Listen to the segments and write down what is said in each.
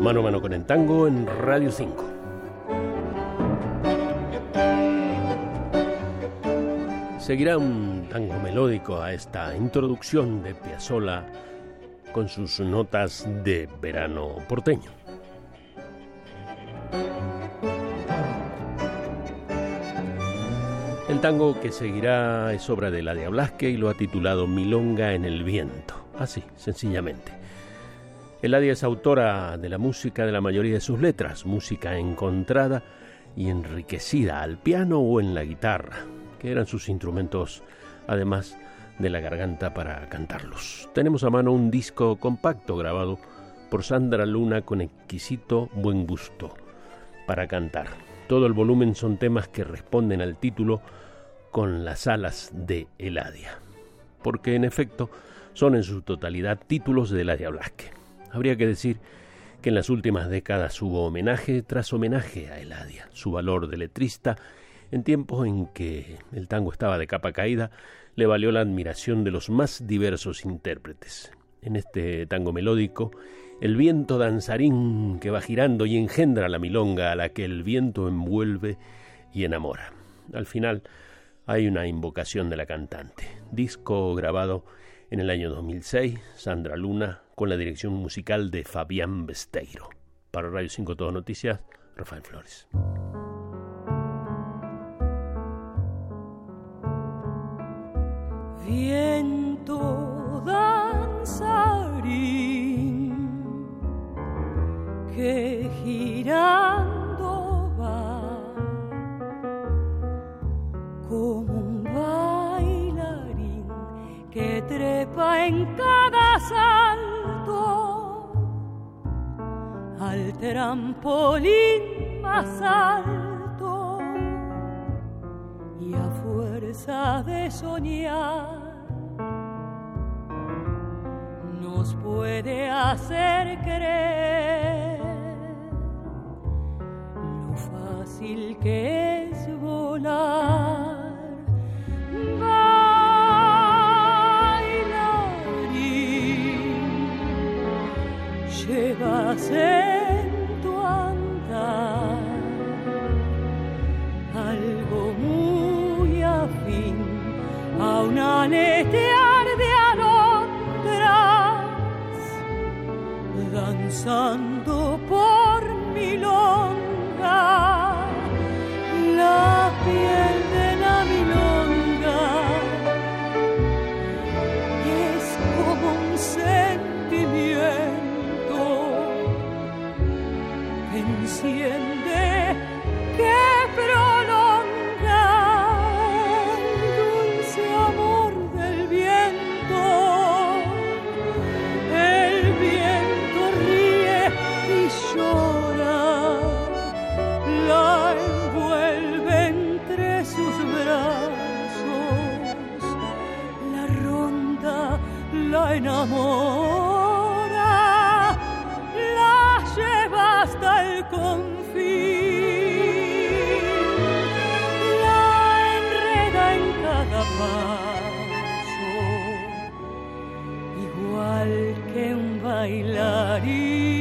Mano a Mano con el Tango en Radio 5. Seguirá un tango melódico a esta introducción de Piazzolla con sus notas de verano porteño. El tango que seguirá es obra de Ladia Blasque y lo ha titulado Milonga en el viento, así, sencillamente. Eladia es autora de la música de la mayoría de sus letras, música encontrada y enriquecida al piano o en la guitarra, que eran sus instrumentos, además de la garganta para cantarlos. Tenemos a mano un disco compacto grabado por Sandra Luna con exquisito buen gusto para cantar. Todo el volumen son temas que responden al título con las alas de Eladia, porque en efecto son en su totalidad títulos de Eladia Blasque. Habría que decir que en las últimas décadas hubo homenaje tras homenaje a Eladia, su valor de letrista, en tiempos en que el tango estaba de capa caída, le valió la admiración de los más diversos intérpretes. En este tango melódico, el viento danzarín que va girando y engendra la milonga a la que el viento envuelve y enamora. Al final hay una invocación de la cantante. Disco grabado en el año 2006, Sandra Luna, con la dirección musical de Fabián Besteiro. Para Radio 5 Todo Noticias, Rafael Flores. Viento danzarín que girando va como un bailarín que trepa en cada salto al trampolín más alto y a fuerza de soñar nos puede hacer creer lo fácil que es volar. Llevas en tu andar algo muy afín a un aletear bailarín.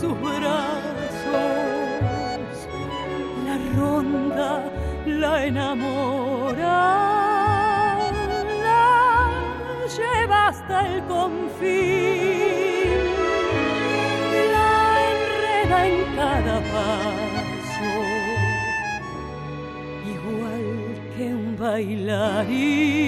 sus brazos. La ronda la enamora, la lleva hasta el confín, la enreda en cada paso, igual que un bailarín.